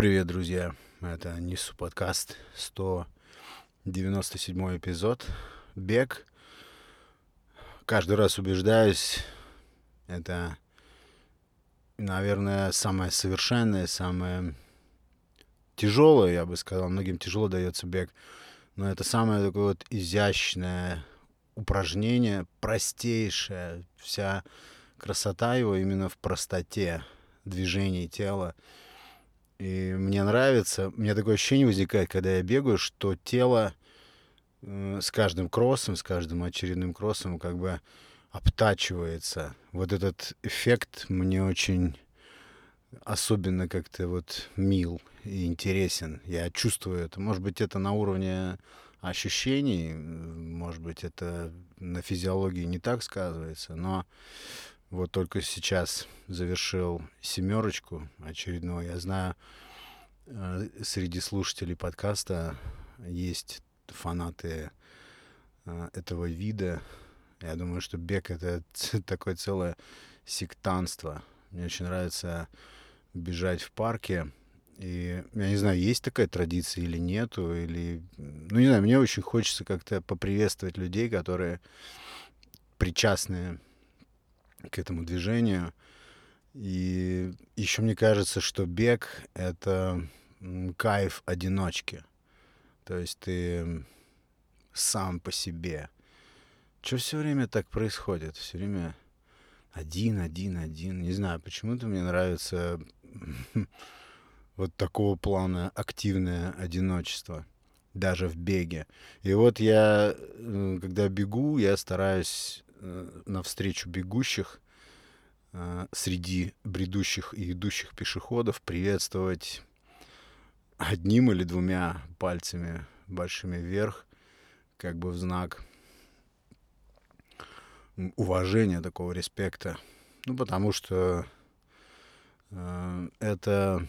Привет, друзья. Это Нису подкаст, 197 эпизод. Бег. Каждый раз убеждаюсь, это, наверное, самое совершенное, самое тяжелое, я бы сказал. Многим тяжело дается бег. Но это самое такое вот изящное упражнение, простейшее. Вся красота его именно в простоте движений тела. И мне нравится, у меня такое ощущение возникает, когда я бегаю, что тело э, с каждым кроссом, с каждым очередным кроссом как бы обтачивается. Вот этот эффект мне очень особенно как-то вот мил и интересен. Я чувствую это. Может быть, это на уровне ощущений, может быть, это на физиологии не так сказывается, но вот только сейчас завершил семерочку очередную. Я знаю, э, среди слушателей подкаста есть фанаты э, этого вида. Я думаю, что бег — это такое целое сектанство. Мне очень нравится бежать в парке. И я не знаю, есть такая традиция или нету, или... Ну, не знаю, мне очень хочется как-то поприветствовать людей, которые причастны к этому движению. И еще мне кажется, что бег — это кайф одиночки. То есть ты сам по себе. Что все время так происходит? Все время один, один, один. Не знаю, почему-то мне нравится вот такого плана активное одиночество, даже в беге. И вот я, э, когда бегу, я стараюсь навстречу бегущих э, среди бредущих и идущих пешеходов приветствовать одним или двумя пальцами большими вверх, как бы в знак уважения, такого респекта. Ну, потому что э, это...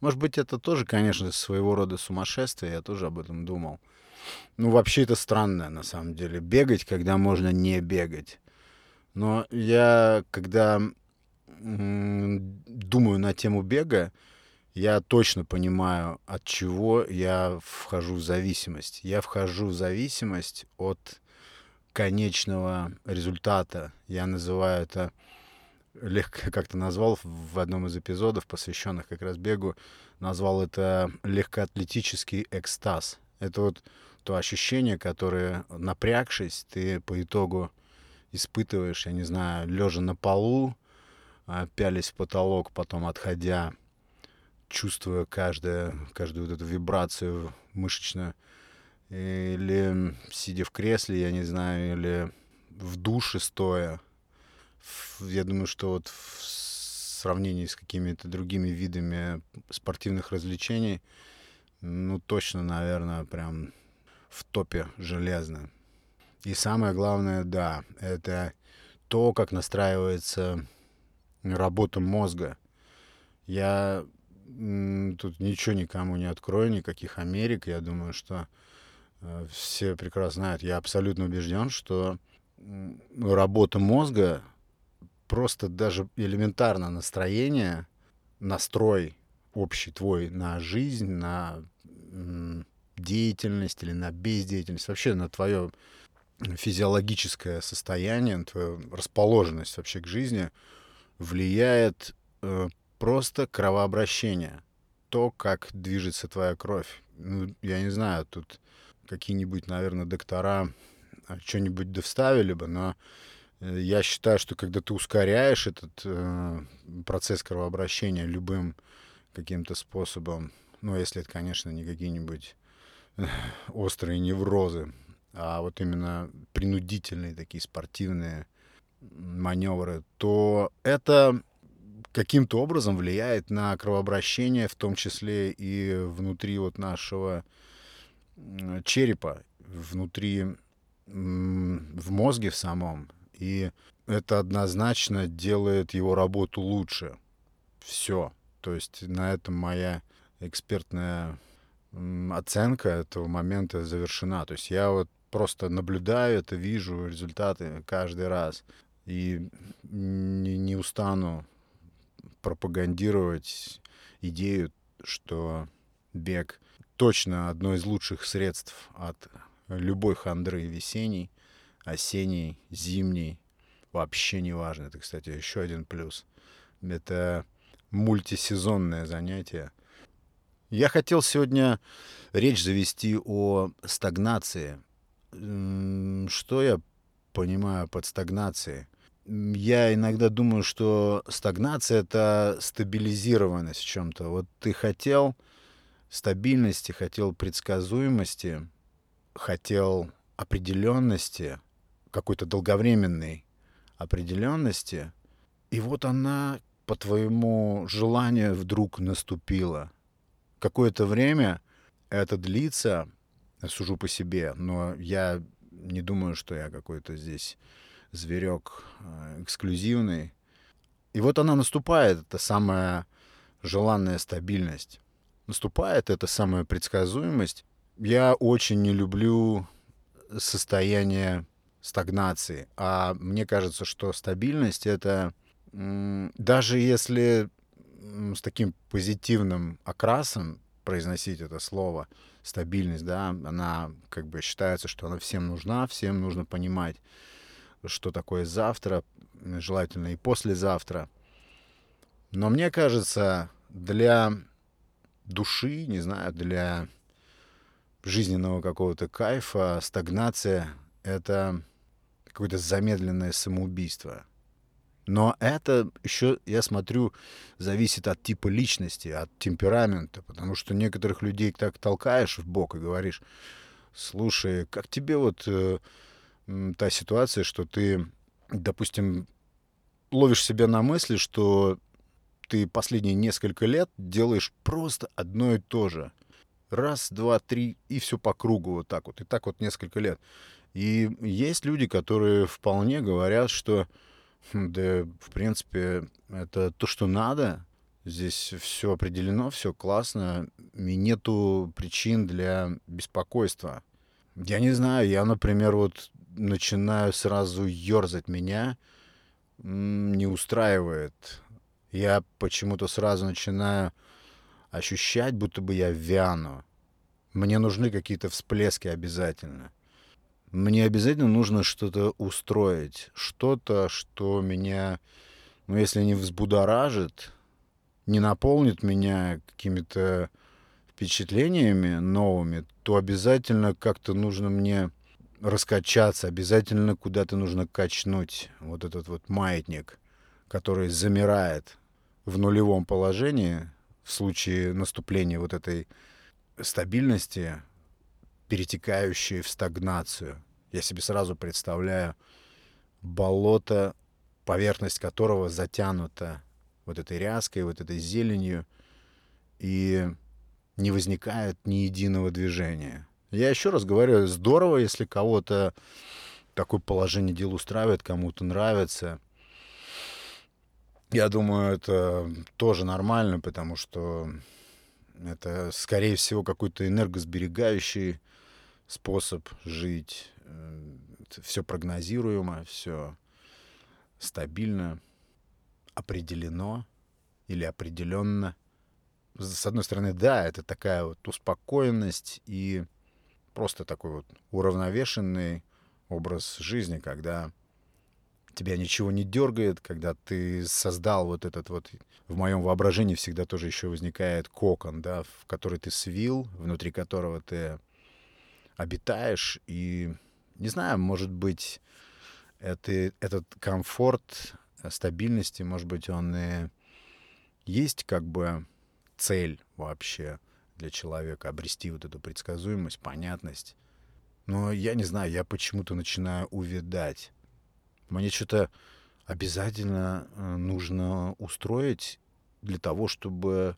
Может быть, это тоже, конечно, своего рода сумасшествие, я тоже об этом думал. Ну, вообще это странно, на самом деле. Бегать, когда можно не бегать. Но я, когда думаю на тему бега, я точно понимаю, от чего я вхожу в зависимость. Я вхожу в зависимость от конечного результата. Я называю это, легко как-то назвал в одном из эпизодов, посвященных как раз бегу, назвал это легкоатлетический экстаз. Это вот то ощущение, которое, напрягшись, ты по итогу испытываешь, я не знаю, лежа на полу, а, пялись в потолок, потом отходя, чувствуя каждое, каждую вот эту вибрацию мышечную, или сидя в кресле, я не знаю, или в душе стоя. Я думаю, что вот в сравнении с какими-то другими видами спортивных развлечений, ну, точно, наверное, прям в топе железно. И самое главное, да, это то, как настраивается работа мозга. Я тут ничего никому не открою, никаких Америк. Я думаю, что э, все прекрасно знают. Я абсолютно убежден, что работа мозга просто даже элементарно настроение, настрой общий твой на жизнь, на деятельность или на бездеятельность, вообще на твое физиологическое состояние, на твою расположенность вообще к жизни влияет э, просто кровообращение. То, как движется твоя кровь. Ну, я не знаю, тут какие-нибудь, наверное, доктора а, что-нибудь довставили бы, но э, я считаю, что когда ты ускоряешь этот э, процесс кровообращения любым каким-то способом, ну, если это, конечно, не какие-нибудь острые неврозы, а вот именно принудительные такие спортивные маневры, то это каким-то образом влияет на кровообращение, в том числе и внутри вот нашего черепа, внутри в мозге в самом. И это однозначно делает его работу лучше. Все. То есть на этом моя экспертная оценка этого момента завершена. То есть я вот просто наблюдаю это, вижу результаты каждый раз. И не, не устану пропагандировать идею что бег точно одно из лучших средств от любой хандры весенней, осенней, зимней. Вообще не важно. Это, кстати, еще один плюс. Это мультисезонное занятие. Я хотел сегодня речь завести о стагнации. Что я понимаю под стагнацией? Я иногда думаю, что стагнация — это стабилизированность в чем-то. Вот ты хотел стабильности, хотел предсказуемости, хотел определенности, какой-то долговременной определенности, и вот она по твоему желанию вдруг наступила. Какое-то время это длится, сужу по себе, но я не думаю, что я какой-то здесь зверек э, эксклюзивный. И вот она наступает, это самая желанная стабильность. Наступает эта самая предсказуемость. Я очень не люблю состояние стагнации, а мне кажется, что стабильность это даже если с таким позитивным окрасом произносить это слово стабильность, да, она как бы считается, что она всем нужна, всем нужно понимать, что такое завтра, желательно и послезавтра. Но мне кажется, для души, не знаю, для жизненного какого-то кайфа стагнация — это какое-то замедленное самоубийство. Но это еще, я смотрю, зависит от типа личности, от темперамента, потому что некоторых людей так толкаешь в бок и говоришь, слушай, как тебе вот э, та ситуация, что ты, допустим, ловишь себя на мысли, что ты последние несколько лет делаешь просто одно и то же. Раз, два, три, и все по кругу вот так вот. И так вот несколько лет. И есть люди, которые вполне говорят, что да, в принципе, это то, что надо. Здесь все определено, все классно, и нету причин для беспокойства. Я не знаю, я, например, вот начинаю сразу ерзать меня, не устраивает. Я почему-то сразу начинаю ощущать, будто бы я вяну. Мне нужны какие-то всплески обязательно. Мне обязательно нужно что-то устроить, что-то, что меня, ну, если не взбудоражит, не наполнит меня какими-то впечатлениями новыми, то обязательно как-то нужно мне раскачаться, обязательно куда-то нужно качнуть вот этот вот маятник, который замирает в нулевом положении в случае наступления вот этой стабильности, перетекающие в стагнацию. Я себе сразу представляю болото, поверхность которого затянута вот этой ряской, вот этой зеленью, и не возникает ни единого движения. Я еще раз говорю, здорово, если кого-то такое положение дел устраивает, кому-то нравится. Я думаю, это тоже нормально, потому что это, скорее всего, какой-то энергосберегающий способ жить. Э, все прогнозируемо, все стабильно, определено или определенно. С одной стороны, да, это такая вот успокоенность и просто такой вот уравновешенный образ жизни, когда тебя ничего не дергает, когда ты создал вот этот вот... В моем воображении всегда тоже еще возникает кокон, да, в который ты свил, внутри которого ты обитаешь, и, не знаю, может быть, это, этот комфорт стабильности, может быть, он и есть как бы цель вообще для человека, обрести вот эту предсказуемость, понятность. Но я не знаю, я почему-то начинаю увидать. Мне что-то обязательно э, нужно устроить для того, чтобы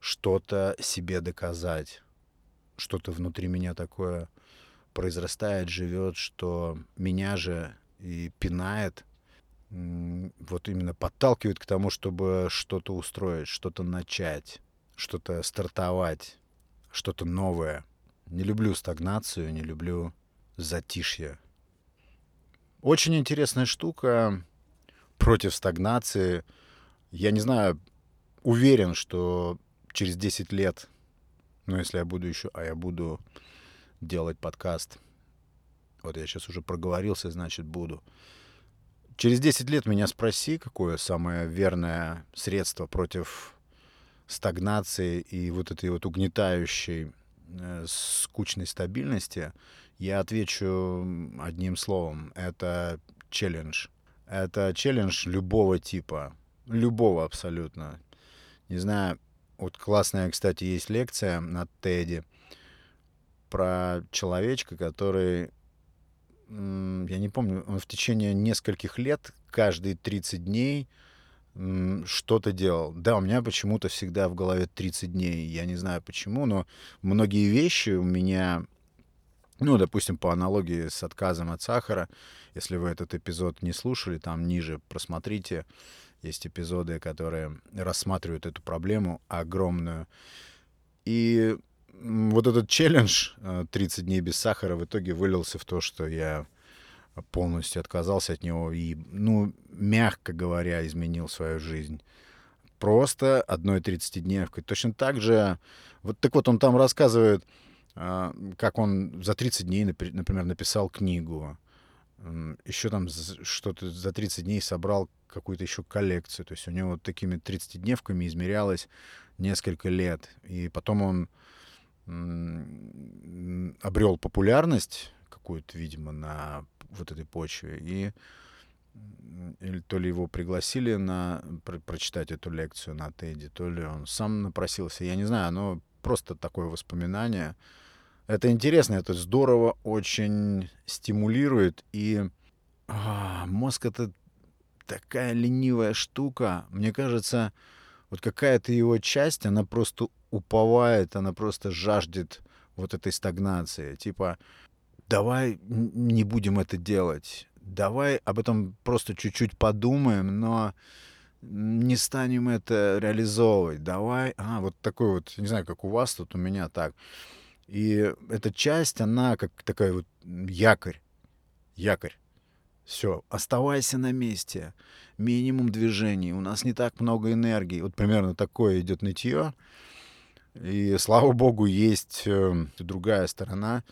что-то себе доказать что-то внутри меня такое произрастает, живет, что меня же и пинает, вот именно подталкивает к тому, чтобы что-то устроить, что-то начать, что-то стартовать, что-то новое. Не люблю стагнацию, не люблю затишье. Очень интересная штука против стагнации. Я не знаю, уверен, что через 10 лет, ну, если я буду еще, а я буду делать подкаст, вот я сейчас уже проговорился, значит, буду. Через 10 лет меня спроси, какое самое верное средство против стагнации и вот этой вот угнетающей э, скучной стабильности, я отвечу одним словом. Это челлендж. Это челлендж любого типа. Любого абсолютно. Не знаю, вот классная, кстати, есть лекция на TED про человечка, который, я не помню, он в течение нескольких лет, каждые 30 дней что-то делал. Да, у меня почему-то всегда в голове 30 дней. Я не знаю почему, но многие вещи у меня ну, допустим, по аналогии с отказом от сахара, если вы этот эпизод не слушали, там ниже просмотрите. Есть эпизоды, которые рассматривают эту проблему огромную. И вот этот челлендж 30 э, дней без сахара в итоге вылился в то, что я полностью отказался от него и, ну, мягко говоря, изменил свою жизнь. Просто одной 30-дневкой. Точно так же, вот так вот он там рассказывает, а, как он за 30 дней, например, написал книгу, еще там что-то за 30 дней собрал какую-то еще коллекцию. То есть у него такими 30-дневками измерялось несколько лет. И потом он обрел популярность какую-то, видимо, на вот этой почве. И или то ли его пригласили на про, прочитать эту лекцию на Теди, то ли он сам напросился. Я не знаю, но просто такое воспоминание. Это интересно, это здорово, очень стимулирует. И а, мозг это такая ленивая штука. Мне кажется, вот какая-то его часть, она просто уповает, она просто жаждет вот этой стагнации. Типа, давай не будем это делать. Давай об этом просто чуть-чуть подумаем, но не станем это реализовывать. Давай, а, вот такой вот, не знаю, как у вас тут, у меня так. И эта часть, она как такая вот якорь. Якорь. Все, оставайся на месте. Минимум движений. У нас не так много энергии. Вот примерно такое идет нытье. И слава богу, есть э, другая сторона,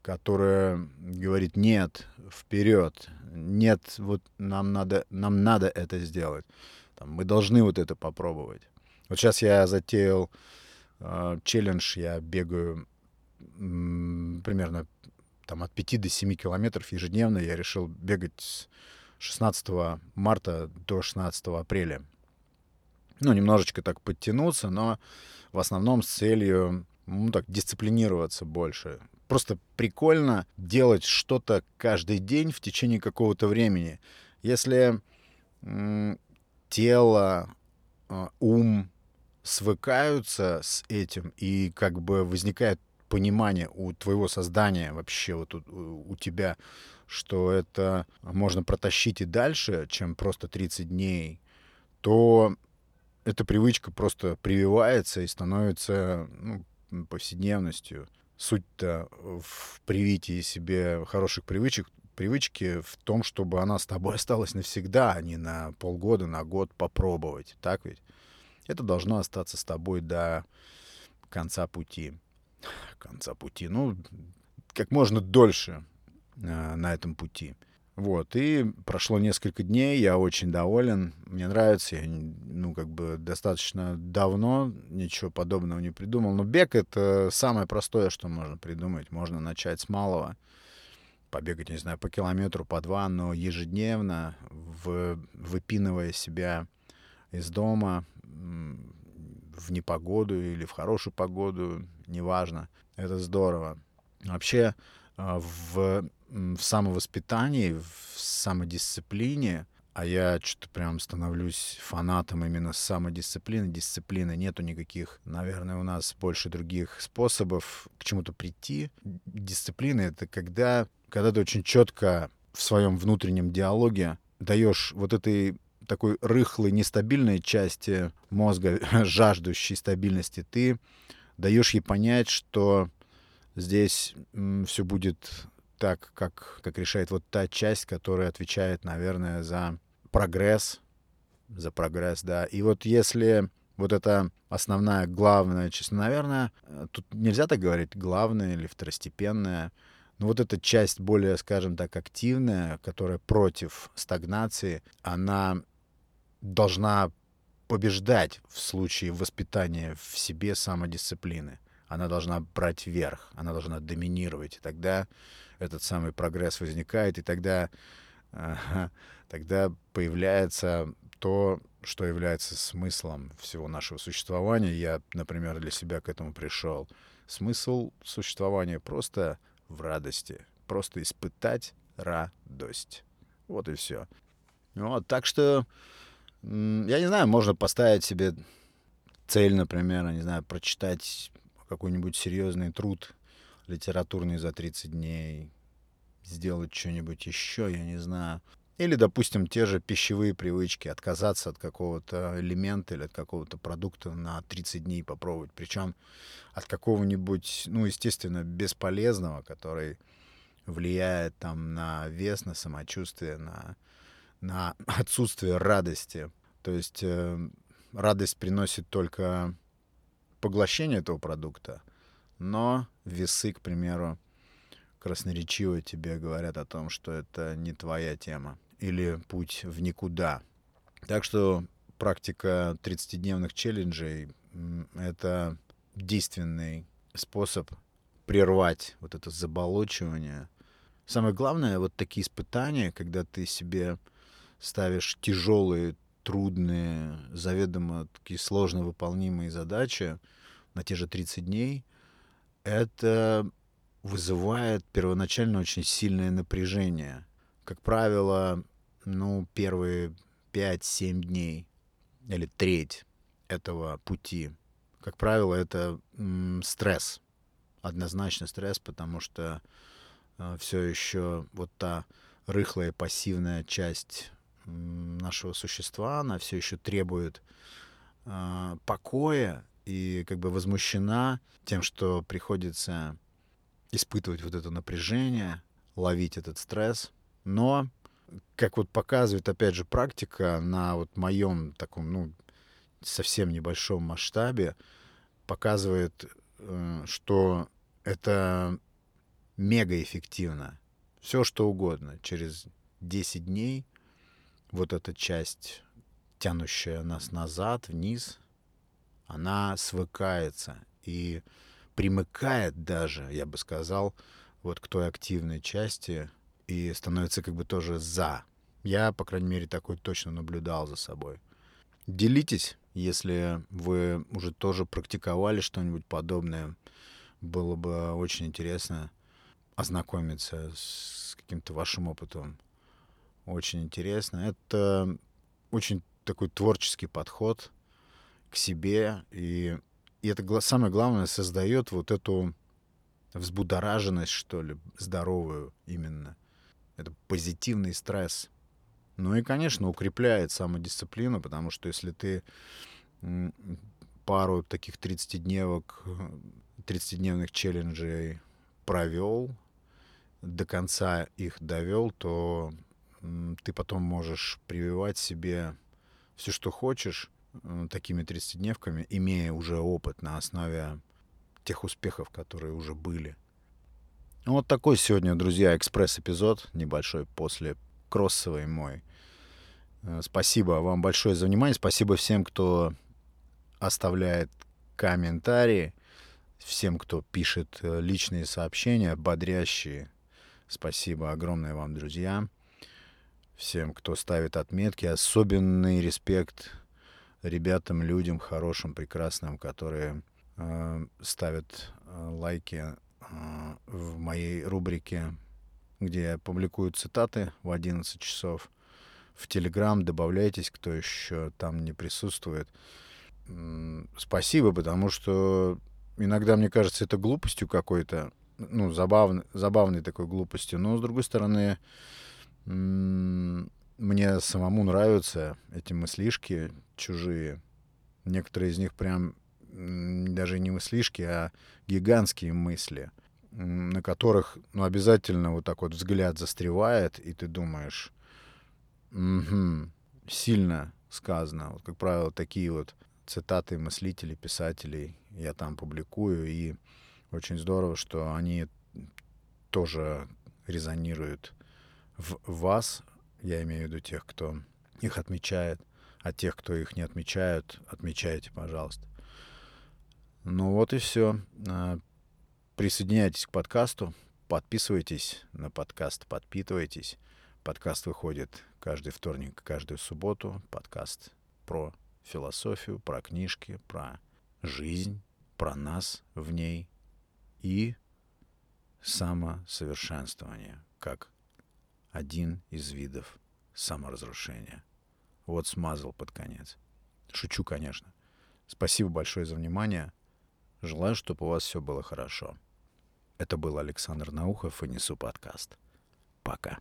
которая говорит нет, вперед, нет, вот нам надо, нам надо это сделать. Там, мы должны вот это попробовать. Вот сейчас я затеял э, челлендж, я бегаю примерно там, от 5 до 7 километров ежедневно я решил бегать с 16 марта до 16 апреля. Ну, немножечко так подтянуться, но в основном с целью, ну, так, дисциплинироваться больше. Просто прикольно делать что-то каждый день в течение какого-то времени. Если тело, э, ум свыкаются с этим, и как бы возникает понимание у твоего создания вообще вот у, у тебя, что это можно протащить и дальше, чем просто 30 дней, то эта привычка просто прививается и становится ну, повседневностью. Суть-то в привитии себе хороших привычек, привычки в том, чтобы она с тобой осталась навсегда, а не на полгода, на год попробовать. Так ведь? Это должно остаться с тобой до конца пути конца пути. Ну, как можно дольше э, на этом пути. Вот, и прошло несколько дней, я очень доволен, мне нравится, я, ну, как бы достаточно давно ничего подобного не придумал, но бег — это самое простое, что можно придумать, можно начать с малого, побегать, не знаю, по километру, по два, но ежедневно, в, выпинывая себя из дома, в непогоду или в хорошую погоду, неважно. Это здорово. Вообще а, в, в самовоспитании, в самодисциплине, а я что-то прям становлюсь фанатом именно самодисциплины, дисциплины. Нету никаких, наверное, у нас больше других способов к чему-то прийти. Дисциплина — это когда, когда ты очень четко в своем внутреннем диалоге даешь вот этой такой рыхлой, нестабильной части мозга, жаждущей стабильности, ты даешь ей понять, что здесь все будет так, как, как решает вот та часть, которая отвечает, наверное, за прогресс, за прогресс, да. И вот если Вот это основная, главная, честно, наверное, э, тут нельзя так говорить, главная или второстепенная. Но вот эта часть более, скажем так, активная, которая против стагнации, она должна побеждать в случае воспитания в себе самодисциплины. Она должна брать верх, она должна доминировать. И тогда этот самый прогресс возникает, и тогда, тогда появляется то, что является смыслом всего нашего существования. Я, например, для себя к этому пришел. Смысл существования просто в радости, просто испытать радость. Вот и все. Вот, так что, я не знаю, можно поставить себе цель, например, не знаю, прочитать какой-нибудь серьезный труд литературный за 30 дней, сделать что-нибудь еще, я не знаю. Или, допустим, те же пищевые привычки, отказаться от какого-то элемента или от какого-то продукта на 30 дней попробовать. Причем от какого-нибудь, ну, естественно, бесполезного, который влияет там на вес, на самочувствие, на, на отсутствие радости. То есть э, радость приносит только поглощение этого продукта, но весы, к примеру, красноречиво тебе говорят о том, что это не твоя тема или путь в никуда. Так что практика 30-дневных челленджей — это действенный способ прервать вот это заболочивание. Самое главное, вот такие испытания, когда ты себе ставишь тяжелые, трудные, заведомо такие сложно выполнимые задачи на те же 30 дней, это вызывает первоначально очень сильное напряжение. Как правило, ну, первые 5-7 дней или треть этого пути, как правило, это м, стресс. Однозначно стресс, потому что э, все еще вот та рыхлая пассивная часть нашего существа, она все еще требует э, покоя и как бы возмущена тем, что приходится испытывать вот это напряжение, ловить этот стресс. Но, как вот показывает, опять же, практика на вот моем таком, ну, совсем небольшом масштабе, показывает, э, что это мега эффективно. Все, что угодно. Через 10 дней вот эта часть, тянущая нас назад, вниз, она свыкается. И примыкает даже, я бы сказал, вот к той активной части и становится как бы тоже за. Я, по крайней мере, такой точно наблюдал за собой. Делитесь, если вы уже тоже практиковали что-нибудь подобное. Было бы очень интересно ознакомиться с каким-то вашим опытом. Очень интересно. Это очень такой творческий подход к себе и и это самое главное создает вот эту взбудораженность, что ли, здоровую именно. Это позитивный стресс. Ну и, конечно, укрепляет самодисциплину, потому что если ты пару таких 30-дневок, 30-дневных челленджей провел, до конца их довел, то ты потом можешь прививать себе все, что хочешь, такими 30-дневками, имея уже опыт на основе тех успехов, которые уже были. Ну, вот такой сегодня, друзья, экспресс-эпизод небольшой после кроссовой мой. Э, спасибо вам большое за внимание. Спасибо всем, кто оставляет комментарии, всем, кто пишет э, личные сообщения, бодрящие. Спасибо огромное вам, друзья. Всем, кто ставит отметки. Особенный респект ребятам, людям хорошим, прекрасным, которые э, ставят э, лайки э, в моей рубрике, где я публикую цитаты в 11 часов. В Телеграм добавляйтесь, кто еще там не присутствует. Спасибо, потому что иногда мне кажется это глупостью какой-то, ну, забавной, забавной такой глупостью. Но, с другой стороны, мне самому нравятся эти мыслишки чужие. Некоторые из них прям даже не мыслишки, а гигантские мысли, на которых ну, обязательно вот так вот взгляд застревает, и ты думаешь, угу, сильно сказано. Вот, как правило, такие вот цитаты мыслителей, писателей я там публикую, и очень здорово, что они тоже резонируют в вас, я имею в виду тех, кто их отмечает, а тех, кто их не отмечают, отмечайте, пожалуйста. Ну вот и все. А, присоединяйтесь к подкасту, подписывайтесь на подкаст, подпитывайтесь. Подкаст выходит каждый вторник, каждую субботу. Подкаст про философию, про книжки, про жизнь, про нас в ней и самосовершенствование как один из видов саморазрушения. Вот смазал под конец. Шучу, конечно. Спасибо большое за внимание. Желаю, чтобы у вас все было хорошо. Это был Александр Наухов и Несу подкаст. Пока.